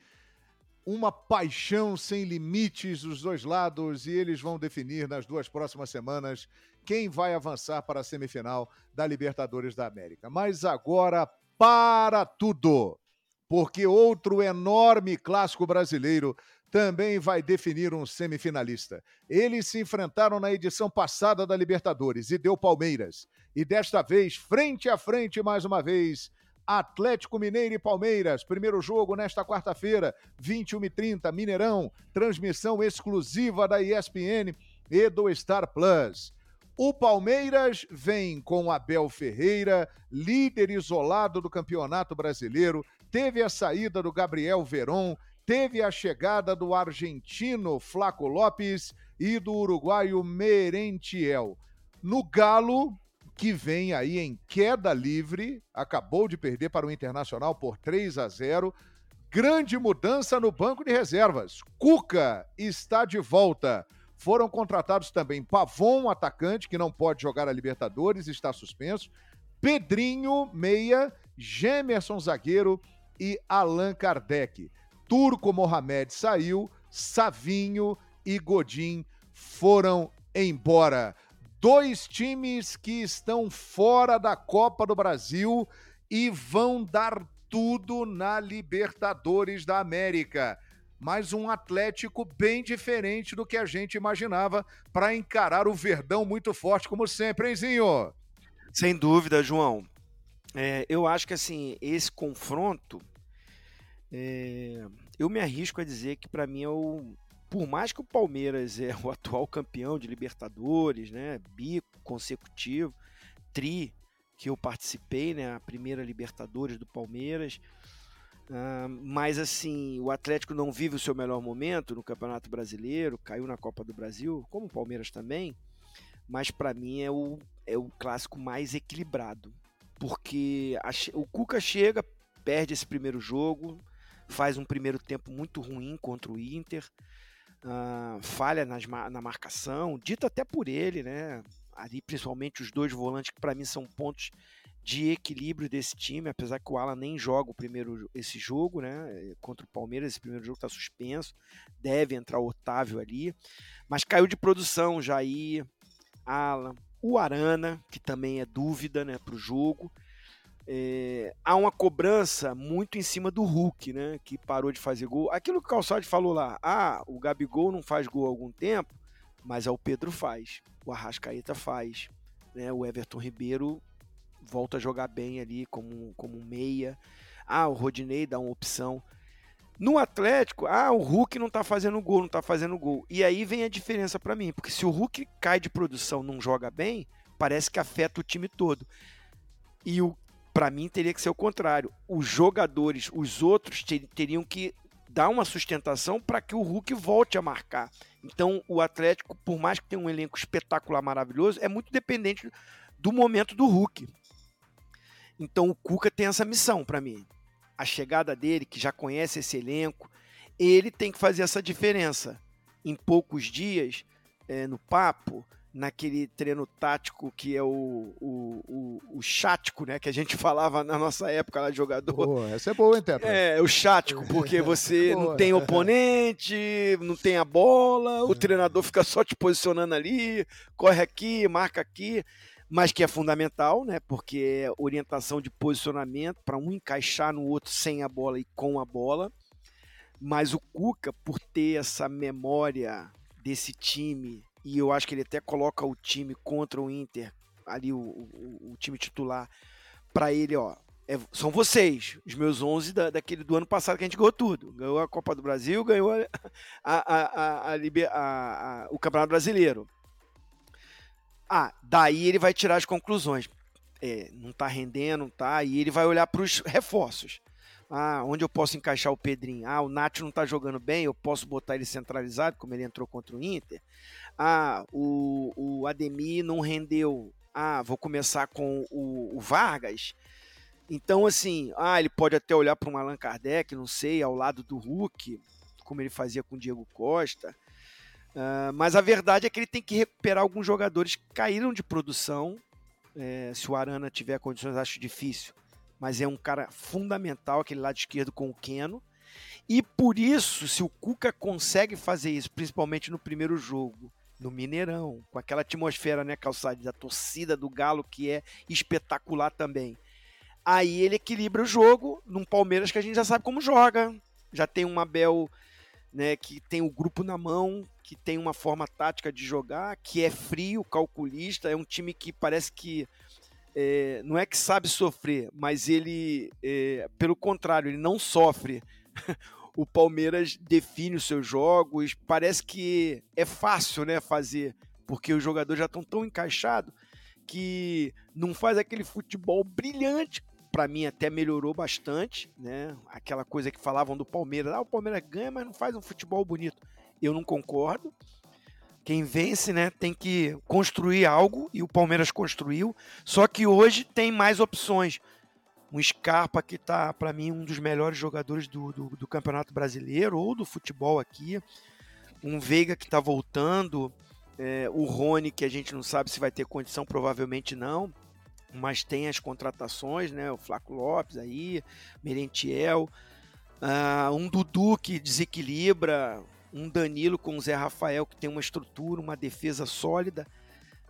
uma paixão sem limites dos dois lados e eles vão definir nas duas próximas semanas quem vai avançar para a semifinal da Libertadores da América. Mas agora para tudo, porque outro enorme clássico brasileiro também vai definir um semifinalista. Eles se enfrentaram na edição passada da Libertadores e deu Palmeiras. E desta vez, frente a frente mais uma vez, Atlético Mineiro e Palmeiras. Primeiro jogo nesta quarta-feira, 21h30, Mineirão. Transmissão exclusiva da ESPN e do Star Plus. O Palmeiras vem com Abel Ferreira, líder isolado do Campeonato Brasileiro. Teve a saída do Gabriel Veron, teve a chegada do argentino Flaco Lopes e do uruguaio Merentiel. No Galo, que vem aí em queda livre, acabou de perder para o Internacional por 3 a 0. Grande mudança no banco de reservas. Cuca está de volta. Foram contratados também Pavon, atacante, que não pode jogar a Libertadores, está suspenso. Pedrinho, meia, Gemerson, zagueiro e Allan Kardec. Turco Mohamed saiu, Savinho e Godin foram embora. Dois times que estão fora da Copa do Brasil e vão dar tudo na Libertadores da América. Mas um Atlético bem diferente do que a gente imaginava para encarar o Verdão muito forte, como sempre, hein, Zinho? Sem dúvida, João. É, eu acho que assim, esse confronto, é, eu me arrisco a dizer que para mim é o. Por mais que o Palmeiras é o atual campeão de Libertadores, né? Bico consecutivo, tri que eu participei, né? A primeira Libertadores do Palmeiras. Uh, mas assim, o Atlético não vive o seu melhor momento no Campeonato Brasileiro, caiu na Copa do Brasil, como o Palmeiras também. Mas para mim é o, é o clássico mais equilibrado. Porque a, o Cuca chega, perde esse primeiro jogo, faz um primeiro tempo muito ruim contra o Inter, uh, falha nas, na marcação, dito até por ele, né? ali principalmente os dois volantes que para mim são pontos de equilíbrio desse time, apesar que o Alan nem joga o primeiro esse jogo, né? Contra o Palmeiras, esse primeiro jogo está suspenso, deve entrar o Otávio ali, mas caiu de produção Jair, Alan, o Arana, que também é dúvida, né, para o jogo. É, há uma cobrança muito em cima do Hulk, né, que parou de fazer gol. Aquilo que o Calçade falou lá, ah, o Gabigol não faz gol há algum tempo, mas é o Pedro faz o Arrascaeta faz, né? O Everton Ribeiro volta a jogar bem ali como, como meia. Ah, o Rodinei dá uma opção. No Atlético, ah, o Hulk não tá fazendo gol, não tá fazendo gol. E aí vem a diferença para mim, porque se o Hulk cai de produção, não joga bem, parece que afeta o time todo. E o para mim teria que ser o contrário. Os jogadores, os outros teriam que dar uma sustentação para que o Hulk volte a marcar. Então, o Atlético, por mais que tenha um elenco espetacular, maravilhoso, é muito dependente do momento do Hulk. Então, o Cuca tem essa missão para mim. A chegada dele, que já conhece esse elenco, ele tem que fazer essa diferença. Em poucos dias, é, no papo, naquele treino tático que é o, o, o, o chático, né? Que a gente falava na nossa época lá de jogador. Pô, essa é boa, hein, Tetra? É, o chático, porque você não tem oponente, não tem a bola, o treinador fica só te posicionando ali, corre aqui, marca aqui, mas que é fundamental, né? Porque é orientação de posicionamento para um encaixar no outro sem a bola e com a bola. Mas o Cuca, por ter essa memória desse time e eu acho que ele até coloca o time contra o Inter, ali o, o, o time titular, para ele, ó, é, são vocês, os meus 11 da, daquele do ano passado que a gente ganhou tudo. Ganhou a Copa do Brasil, ganhou a, a, a, o Campeonato Brasileiro. Ah, daí ele vai tirar as conclusões. É, não tá rendendo, tá, e ele vai olhar para os reforços. Ah, onde eu posso encaixar o Pedrinho? Ah, o Nath não está jogando bem, eu posso botar ele centralizado, como ele entrou contra o Inter. Ah, o, o Ademir não rendeu. Ah, vou começar com o, o Vargas. Então, assim, ah, ele pode até olhar para um Allan Kardec, não sei, ao lado do Hulk, como ele fazia com o Diego Costa. Uh, mas a verdade é que ele tem que recuperar alguns jogadores que caíram de produção. É, se o Arana tiver condições, acho difícil mas é um cara fundamental, aquele lado esquerdo com o Keno. E por isso, se o Cuca consegue fazer isso, principalmente no primeiro jogo, no Mineirão, com aquela atmosfera, né, calçada da torcida do Galo, que é espetacular também. Aí ele equilibra o jogo num Palmeiras que a gente já sabe como joga. Já tem um Abel né, que tem o grupo na mão, que tem uma forma tática de jogar, que é frio, calculista, é um time que parece que é, não é que sabe sofrer, mas ele, é, pelo contrário, ele não sofre. o Palmeiras define os seus jogos, parece que é fácil né, fazer, porque os jogadores já estão tão encaixados que não faz aquele futebol brilhante. Para mim, até melhorou bastante, né? Aquela coisa que falavam do Palmeiras: ah, o Palmeiras ganha, mas não faz um futebol bonito. Eu não concordo. Quem vence, né, tem que construir algo e o Palmeiras construiu. Só que hoje tem mais opções. Um Scarpa que está, para mim, um dos melhores jogadores do, do, do, Campeonato Brasileiro ou do futebol aqui. um Veiga que está voltando, é, o Rony que a gente não sabe se vai ter condição, provavelmente não, mas tem as contratações, né? O Flaco Lopes aí, Merentiel, uh, um Dudu que desequilibra, um Danilo com o Zé Rafael que tem uma estrutura, uma defesa sólida.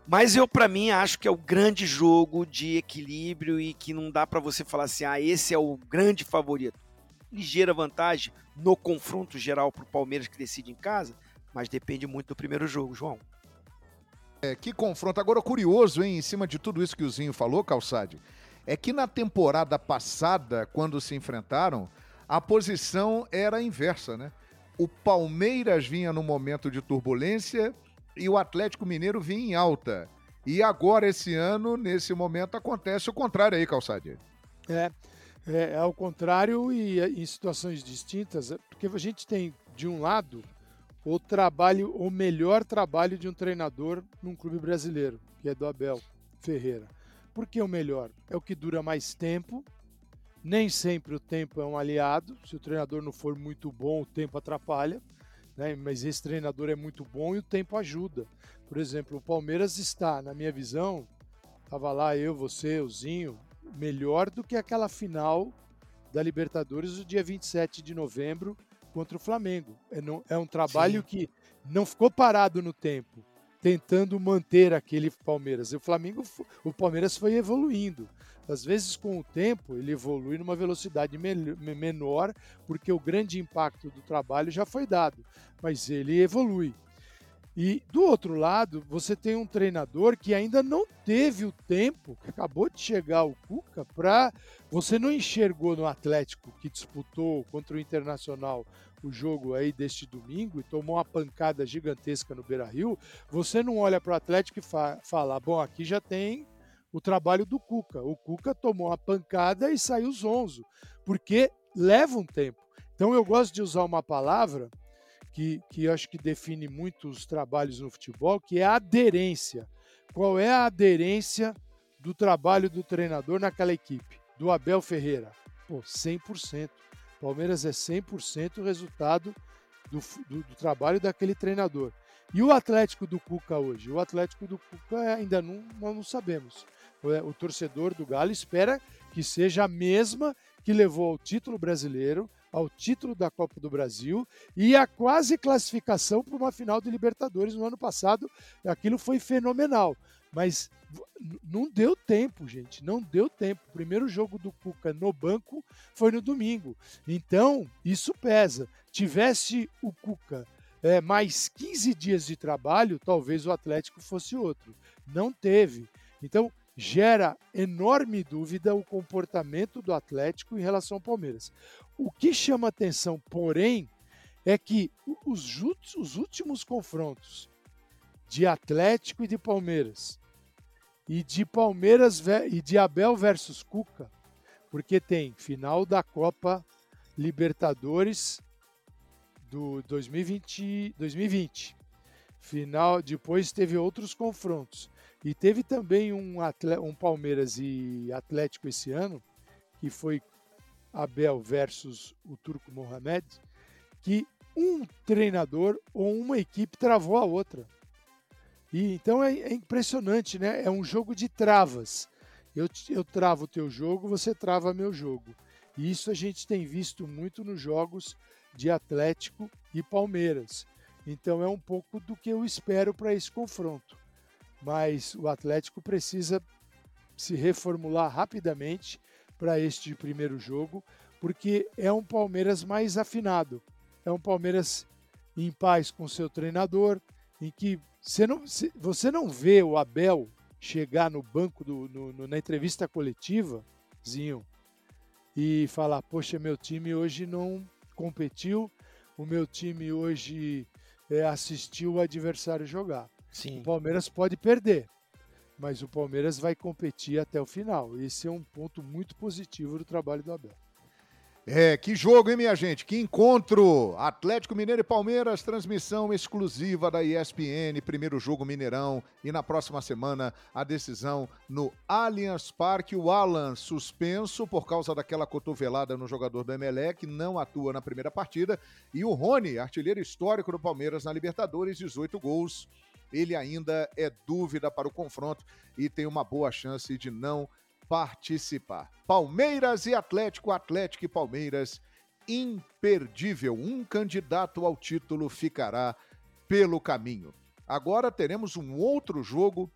Mas eu, para mim, acho que é o grande jogo de equilíbrio e que não dá para você falar assim, ah, esse é o grande favorito. Ligeira vantagem no confronto geral para o Palmeiras que decide em casa, mas depende muito do primeiro jogo, João. É, que confronto. Agora, curioso, hein, em cima de tudo isso que o Zinho falou, Calçade, é que na temporada passada, quando se enfrentaram, a posição era inversa, né? O Palmeiras vinha num momento de turbulência e o Atlético Mineiro vinha em alta. E agora, esse ano, nesse momento, acontece o contrário aí, Calçade. É, é, é ao contrário e em situações distintas, porque a gente tem, de um lado, o trabalho, o melhor trabalho de um treinador num clube brasileiro, que é do Abel Ferreira. Por que o melhor? É o que dura mais tempo. Nem sempre o tempo é um aliado. Se o treinador não for muito bom, o tempo atrapalha. Né? Mas esse treinador é muito bom e o tempo ajuda. Por exemplo, o Palmeiras está, na minha visão, estava lá eu, você, o Zinho, melhor do que aquela final da Libertadores do dia 27 de novembro, contra o Flamengo. É, não, é um trabalho Sim. que não ficou parado no tempo, tentando manter aquele Palmeiras. E o Flamengo, o Palmeiras foi evoluindo. Às vezes, com o tempo, ele evolui numa velocidade menor, porque o grande impacto do trabalho já foi dado, mas ele evolui. E do outro lado, você tem um treinador que ainda não teve o tempo, que acabou de chegar o Cuca, para. Você não enxergou no Atlético que disputou contra o Internacional o jogo aí deste domingo e tomou uma pancada gigantesca no Beira Rio. Você não olha para o Atlético e fa fala: bom, aqui já tem o trabalho do Cuca. O Cuca tomou uma pancada e saiu zonzo, porque leva um tempo. Então eu gosto de usar uma palavra que, que acho que define muito os trabalhos no futebol, que é aderência. Qual é a aderência do trabalho do treinador naquela equipe? Do Abel Ferreira? Pô, 100%. Palmeiras é 100% o resultado do, do, do, trabalho daquele treinador. E o Atlético do Cuca hoje? O Atlético do Cuca ainda não, nós não sabemos. O, o torcedor do Galo espera que seja a mesma que levou ao título brasileiro, ao título da Copa do Brasil e a quase classificação para uma final de Libertadores no ano passado. Aquilo foi fenomenal. Mas não deu tempo, gente. Não deu tempo. O primeiro jogo do Cuca no banco foi no domingo. Então, isso pesa. Tivesse o Cuca é, mais 15 dias de trabalho, talvez o Atlético fosse outro. Não teve. Então, gera enorme dúvida o comportamento do Atlético em relação ao Palmeiras. O que chama atenção, porém, é que os, os últimos confrontos de Atlético e de Palmeiras e de Palmeiras e de Abel versus Cuca, porque tem final da Copa Libertadores do 2020, 2020. Final, depois teve outros confrontos. E teve também um, um Palmeiras e Atlético esse ano, que foi Abel versus o Turco Mohamed, que um treinador ou uma equipe travou a outra. E então é, é, impressionante, né? É um jogo de travas. Eu, eu travo o teu jogo, você trava meu jogo. E isso a gente tem visto muito nos jogos de Atlético e Palmeiras. Então é um pouco do que eu espero para esse confronto. Mas o Atlético precisa se reformular rapidamente para este primeiro jogo, porque é um Palmeiras mais afinado. É um Palmeiras em paz com seu treinador, em que você não, você não vê o Abel chegar no banco, do, no, no, na entrevista coletiva, Zinho, e falar: Poxa, meu time hoje não competiu, o meu time hoje é, assistiu o adversário jogar. Sim. O Palmeiras pode perder, mas o Palmeiras vai competir até o final. Esse é um ponto muito positivo do trabalho do Abel. É, que jogo, hein, minha gente? Que encontro! Atlético Mineiro e Palmeiras, transmissão exclusiva da ESPN, primeiro jogo Mineirão. E na próxima semana, a decisão no Allianz Parque. O Alan suspenso por causa daquela cotovelada no jogador do Emelec, não atua na primeira partida. E o Rony, artilheiro histórico do Palmeiras na Libertadores, 18 gols. Ele ainda é dúvida para o confronto e tem uma boa chance de não participar. Palmeiras e Atlético, Atlético e Palmeiras, imperdível. Um candidato ao título ficará pelo caminho. Agora teremos um outro jogo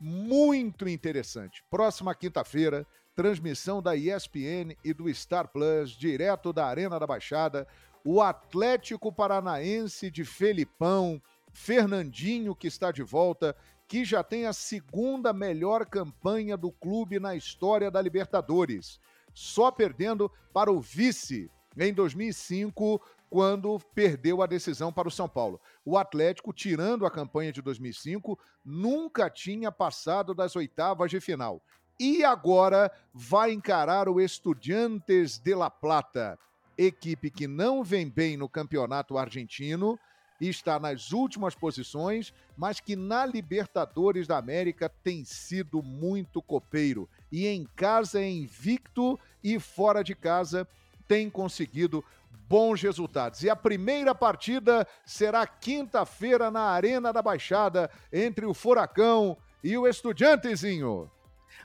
muito interessante. Próxima quinta-feira, transmissão da ESPN e do Star Plus, direto da Arena da Baixada. O Atlético Paranaense de Felipão, Fernandinho, que está de volta, que já tem a segunda melhor campanha do clube na história da Libertadores, só perdendo para o vice em 2005, quando perdeu a decisão para o São Paulo. O Atlético, tirando a campanha de 2005, nunca tinha passado das oitavas de final. E agora vai encarar o Estudiantes de La Plata, equipe que não vem bem no campeonato argentino e está nas últimas posições, mas que na Libertadores da América tem sido muito copeiro. E em casa é invicto e fora de casa tem conseguido bons resultados. E a primeira partida será quinta-feira na Arena da Baixada entre o Furacão e o Estudiantezinho.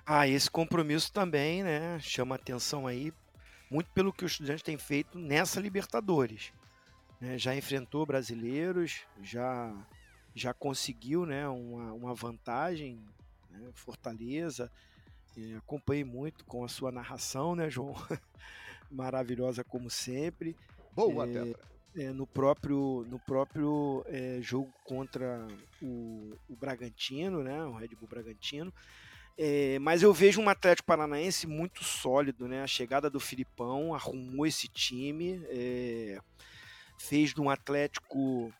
Ah, esse compromisso também, né, chama atenção aí, muito pelo que o Estudiante tem feito nessa Libertadores né, já enfrentou brasileiros, já, já conseguiu né, uma, uma vantagem, né, Fortaleza. acompanhei muito com a sua narração, né, João? Maravilhosa como sempre. Boa, é, é, no próprio, no próprio é, jogo contra o, o Bragantino, né, o Red Bull Bragantino. É, mas eu vejo um Atlético Paranaense muito sólido, né? A chegada do Filipão arrumou esse time. Fez de um Atlético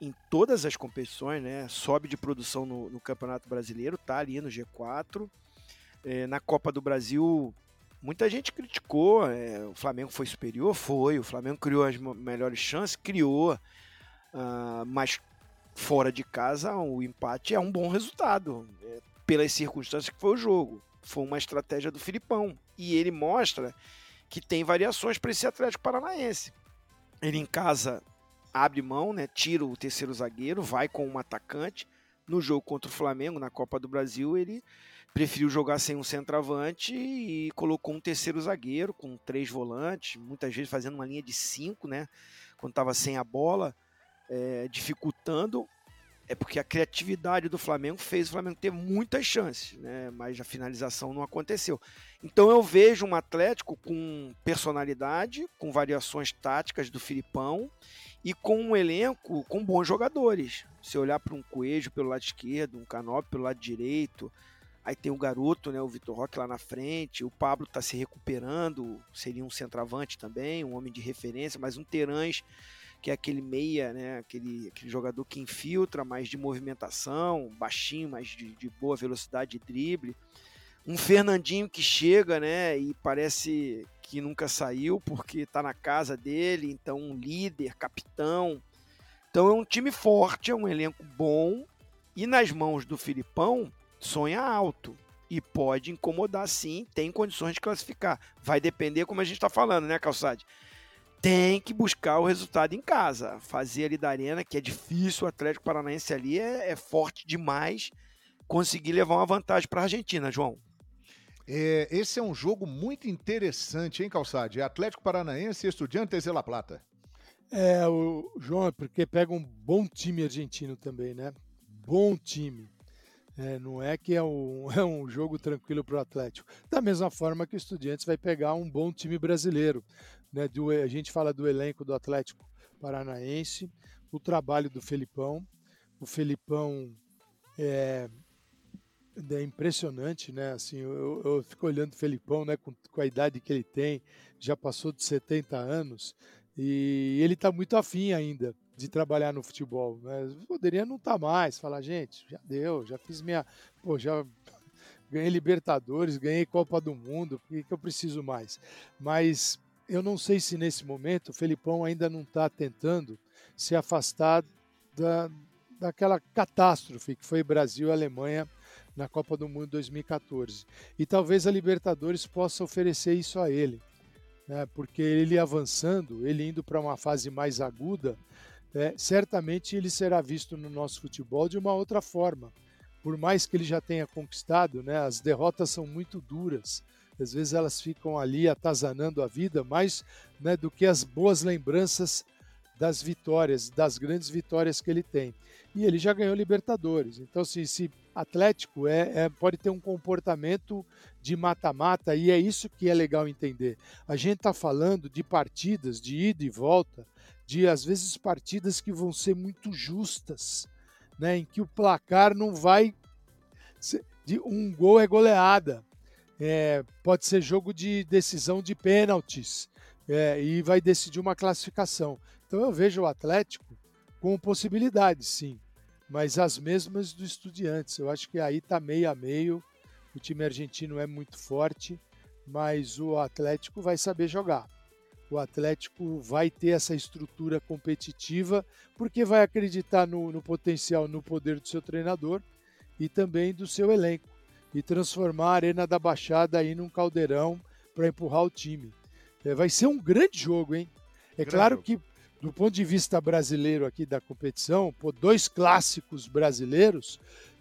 em todas as competições, né? Sobe de produção no, no Campeonato Brasileiro, tá ali no G4. É, na Copa do Brasil, muita gente criticou. É, o Flamengo foi superior? Foi. O Flamengo criou as melhores chances? Criou. Uh, mas fora de casa, o empate é um bom resultado. É, pelas circunstâncias que foi o jogo. Foi uma estratégia do Filipão. E ele mostra que tem variações para esse Atlético Paranaense. Ele em casa abre mão, né? Tira o terceiro zagueiro, vai com um atacante. No jogo contra o Flamengo, na Copa do Brasil, ele preferiu jogar sem um centroavante e colocou um terceiro zagueiro com três volantes, muitas vezes fazendo uma linha de cinco, né? Quando estava sem a bola, é, dificultando é porque a criatividade do Flamengo fez o Flamengo ter muitas chances, né? mas a finalização não aconteceu. Então eu vejo um Atlético com personalidade, com variações táticas do Filipão e com um elenco com bons jogadores. Se olhar para um Coelho pelo lado esquerdo, um Canop pelo lado direito, aí tem o garoto, né, o Vitor Roque lá na frente, o Pablo está se recuperando, seria um centroavante também, um homem de referência, mas um Terãs que é aquele meia, né? Aquele, aquele jogador que infiltra, mais de movimentação, baixinho, mais de, de boa velocidade de drible. Um Fernandinho que chega, né? E parece que nunca saiu porque está na casa dele, então um líder, capitão. Então é um time forte, é um elenco bom e nas mãos do Filipão sonha alto e pode incomodar sim, tem condições de classificar. Vai depender, como a gente está falando, né, Calçade? Tem que buscar o resultado em casa. Fazer ali da arena, que é difícil, o Atlético Paranaense ali é, é forte demais. Conseguir levar uma vantagem para a Argentina, João. É, esse é um jogo muito interessante, hein, Calçade? Atlético Paranaense e Estudiantes de La Plata. É, o João, é porque pega um bom time argentino também, né? Bom time. É, não é que é um, é um jogo tranquilo para o Atlético. Da mesma forma que o Estudiantes vai pegar um bom time brasileiro né, do, a gente fala do elenco do Atlético Paranaense, o trabalho do Felipão. O Felipão é, é impressionante, né? Assim, eu, eu, fico olhando o Felipão, né, com, com, a idade que ele tem, já passou de 70 anos, e ele está muito afim ainda de trabalhar no futebol. Né? Poderia não estar tá mais, falar, gente, já deu, já fiz minha. Pô, já ganhei Libertadores, ganhei Copa do Mundo, por que, que eu preciso mais? Mas eu não sei se nesse momento o Felipão ainda não está tentando se afastar da, daquela catástrofe que foi Brasil e Alemanha na Copa do Mundo 2014. E talvez a Libertadores possa oferecer isso a ele, né? porque ele avançando, ele indo para uma fase mais aguda, é, certamente ele será visto no nosso futebol de uma outra forma. Por mais que ele já tenha conquistado, né, as derrotas são muito duras. Às vezes elas ficam ali atazanando a vida mais né, do que as boas lembranças das vitórias, das grandes vitórias que ele tem. E ele já ganhou Libertadores. Então, se, se Atlético é, é, pode ter um comportamento de mata-mata, e é isso que é legal entender. A gente está falando de partidas de ida e volta, de às vezes partidas que vão ser muito justas, né, em que o placar não vai. Ser, de um gol é goleada. É, pode ser jogo de decisão de pênaltis é, e vai decidir uma classificação. Então eu vejo o Atlético com possibilidades, sim, mas as mesmas do Estudiantes. Eu acho que aí está meio a meio. O time argentino é muito forte, mas o Atlético vai saber jogar. O Atlético vai ter essa estrutura competitiva porque vai acreditar no, no potencial, no poder do seu treinador e também do seu elenco e transformar a Arena da Baixada aí num caldeirão para empurrar o time. É, vai ser um grande jogo, hein? É grande claro jogo. que do ponto de vista brasileiro aqui da competição, pô, dois clássicos brasileiros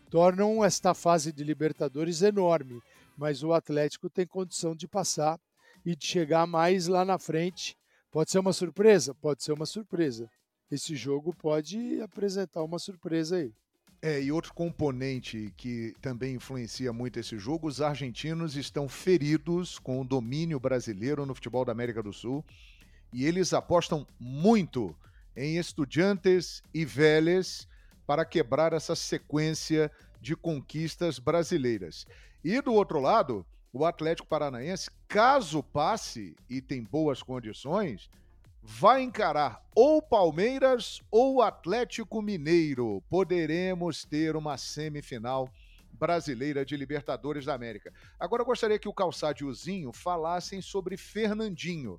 tornam esta fase de Libertadores enorme, mas o Atlético tem condição de passar e de chegar mais lá na frente. Pode ser uma surpresa? Pode ser uma surpresa. Esse jogo pode apresentar uma surpresa aí. É, e outro componente que também influencia muito esse jogo, os argentinos estão feridos com o domínio brasileiro no futebol da América do Sul e eles apostam muito em Estudiantes e Vélez para quebrar essa sequência de conquistas brasileiras. E do outro lado, o Atlético Paranaense, caso passe e tem boas condições, vai encarar ou Palmeiras ou Atlético Mineiro. Poderemos ter uma semifinal brasileira de Libertadores da América. Agora eu gostaria que o Calçado e o Zinho falassem sobre Fernandinho.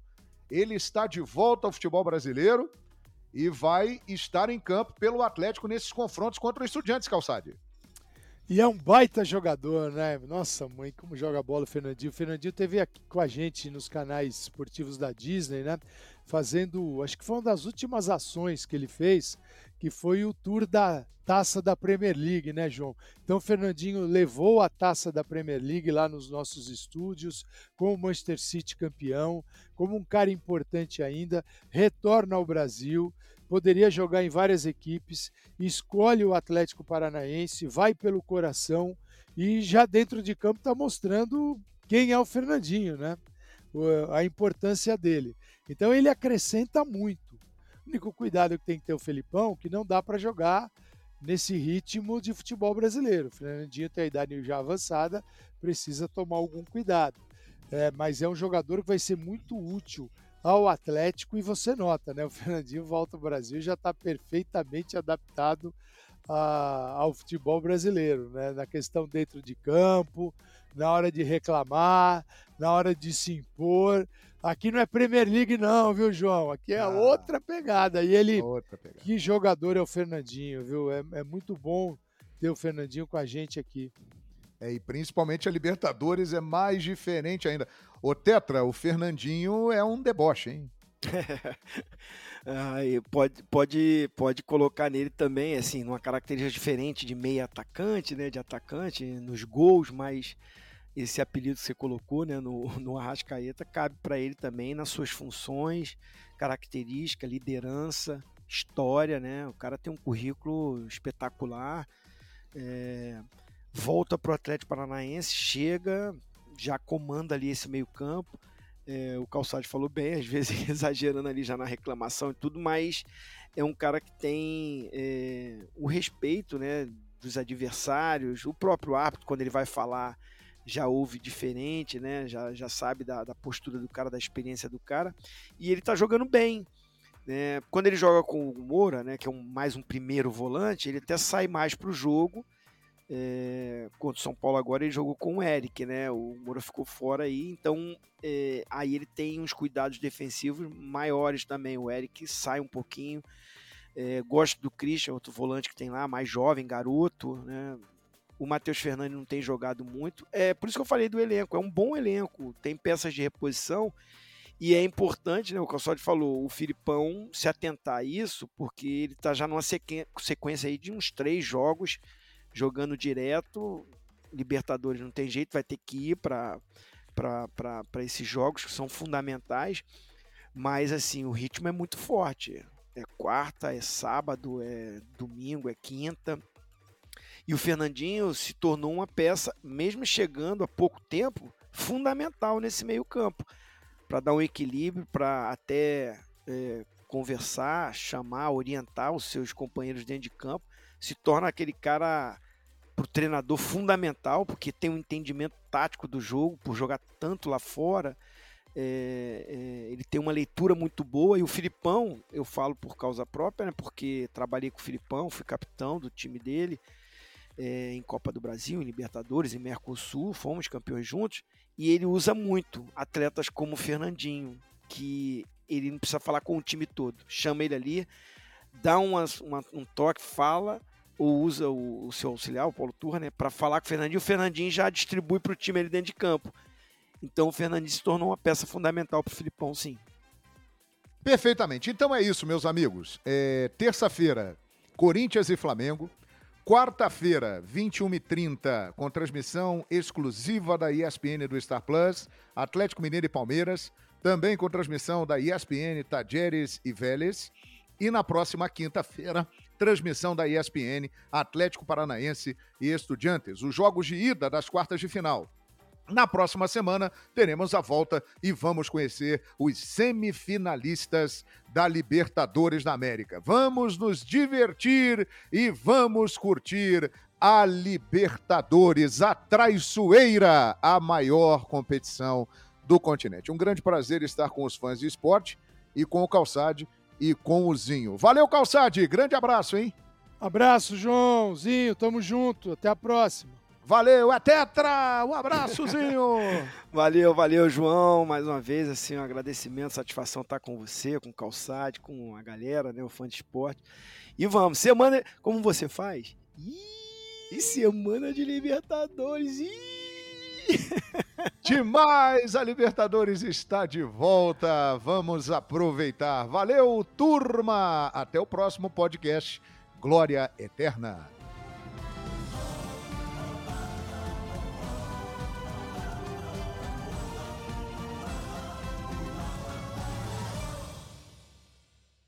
Ele está de volta ao futebol brasileiro e vai estar em campo pelo Atlético nesses confrontos contra o Estudiantes, Calçade. E é um baita jogador, né? Nossa, mãe, como joga bola o Fernandinho. O Fernandinho teve aqui com a gente nos canais esportivos da Disney, né? Fazendo, acho que foi uma das últimas ações que ele fez, que foi o tour da taça da Premier League, né, João? Então, o Fernandinho levou a taça da Premier League lá nos nossos estúdios, com o Manchester City campeão, como um cara importante ainda, retorna ao Brasil, poderia jogar em várias equipes, escolhe o Atlético Paranaense, vai pelo coração e já dentro de campo está mostrando quem é o Fernandinho, né? A importância dele. Então ele acrescenta muito. O único cuidado que tem que ter o Felipão, que não dá para jogar nesse ritmo de futebol brasileiro. O Fernandinho tem a idade já avançada, precisa tomar algum cuidado. É, mas é um jogador que vai ser muito útil ao Atlético e você nota, né? O Fernandinho volta ao Brasil já está perfeitamente adaptado a, ao futebol brasileiro, né? Na questão dentro de campo, na hora de reclamar, na hora de se impor. Aqui não é Premier League, não, viu, João? Aqui é ah, outra pegada. E ele. Pegada. Que jogador é o Fernandinho, viu? É, é muito bom ter o Fernandinho com a gente aqui. É, e principalmente a Libertadores é mais diferente ainda. O Tetra, o Fernandinho é um deboche, hein? Aí pode, pode, pode colocar nele também, assim, numa característica diferente de meia atacante, né? De atacante, nos gols, mas esse apelido que você colocou né, no, no Arrascaeta cabe para ele também nas suas funções, característica, liderança, história, né? O cara tem um currículo espetacular. É, volta para o Atlético Paranaense, chega, já comanda ali esse meio campo. É, o Calçado falou bem, às vezes exagerando ali já na reclamação e tudo, mas é um cara que tem é, o respeito né, dos adversários, o próprio árbitro, quando ele vai falar, já ouve diferente, né? Já, já sabe da, da postura do cara, da experiência do cara. E ele tá jogando bem. Né? Quando ele joga com o Moura, né, que é um, mais um primeiro volante, ele até sai mais para o jogo É, contra o São Paulo agora ele jogou com o Eric, né? O Moura ficou fora aí, então é, aí ele tem uns cuidados defensivos maiores também. O Eric sai um pouquinho. É, gosto do Christian, outro volante que tem lá, mais jovem, garoto, né? O Matheus Fernandes não tem jogado muito. É por isso que eu falei do elenco. É um bom elenco, tem peças de reposição e é importante, né, o Calçotti falou, o Filipão se atentar a isso, porque ele está já numa sequência aí de uns três jogos jogando direto. Libertadores não tem jeito, vai ter que ir para esses jogos que são fundamentais. Mas assim, o ritmo é muito forte. É quarta, é sábado, é domingo, é quinta. E o Fernandinho se tornou uma peça, mesmo chegando há pouco tempo, fundamental nesse meio-campo. Para dar um equilíbrio, para até é, conversar, chamar, orientar os seus companheiros dentro de campo, se torna aquele cara para o treinador fundamental, porque tem um entendimento tático do jogo, por jogar tanto lá fora. É, é, ele tem uma leitura muito boa. E o Filipão, eu falo por causa própria, né, porque trabalhei com o Filipão, fui capitão do time dele é, em Copa do Brasil, em Libertadores, em Mercosul, fomos campeões juntos e ele usa muito atletas como o Fernandinho, que ele não precisa falar com o time todo. Chama ele ali, dá uma, uma, um toque, fala, ou usa o, o seu auxiliar, o Paulo Turra, né, para falar com o Fernandinho. O Fernandinho já distribui para o time ali dentro de campo. Então o Fernandinho se tornou uma peça fundamental para o Filipão, sim. Perfeitamente. Então é isso, meus amigos. É, Terça-feira, Corinthians e Flamengo. Quarta-feira, 21h30, com transmissão exclusiva da ESPN do Star Plus, Atlético Mineiro e Palmeiras, também com transmissão da ESPN Tajeres e Vélez. E na próxima quinta-feira, transmissão da ESPN Atlético Paranaense e Estudiantes, os jogos de ida das quartas de final. Na próxima semana teremos a volta e vamos conhecer os semifinalistas da Libertadores da América. Vamos nos divertir e vamos curtir a Libertadores, a traiçoeira, a maior competição do continente. Um grande prazer estar com os fãs de esporte e com o Calçade e com o Zinho. Valeu, Calçade, grande abraço, hein? Abraço, Joãozinho, tamo junto, até a próxima. Valeu, é Tetra! Um abraçozinho! valeu, valeu, João. Mais uma vez, assim, um agradecimento, satisfação estar com você, com o Calçade, com a galera, né? O fã de esporte. E vamos, semana. Como você faz? E semana de Libertadores! Demais! A Libertadores está de volta. Vamos aproveitar. Valeu, turma! Até o próximo podcast. Glória Eterna.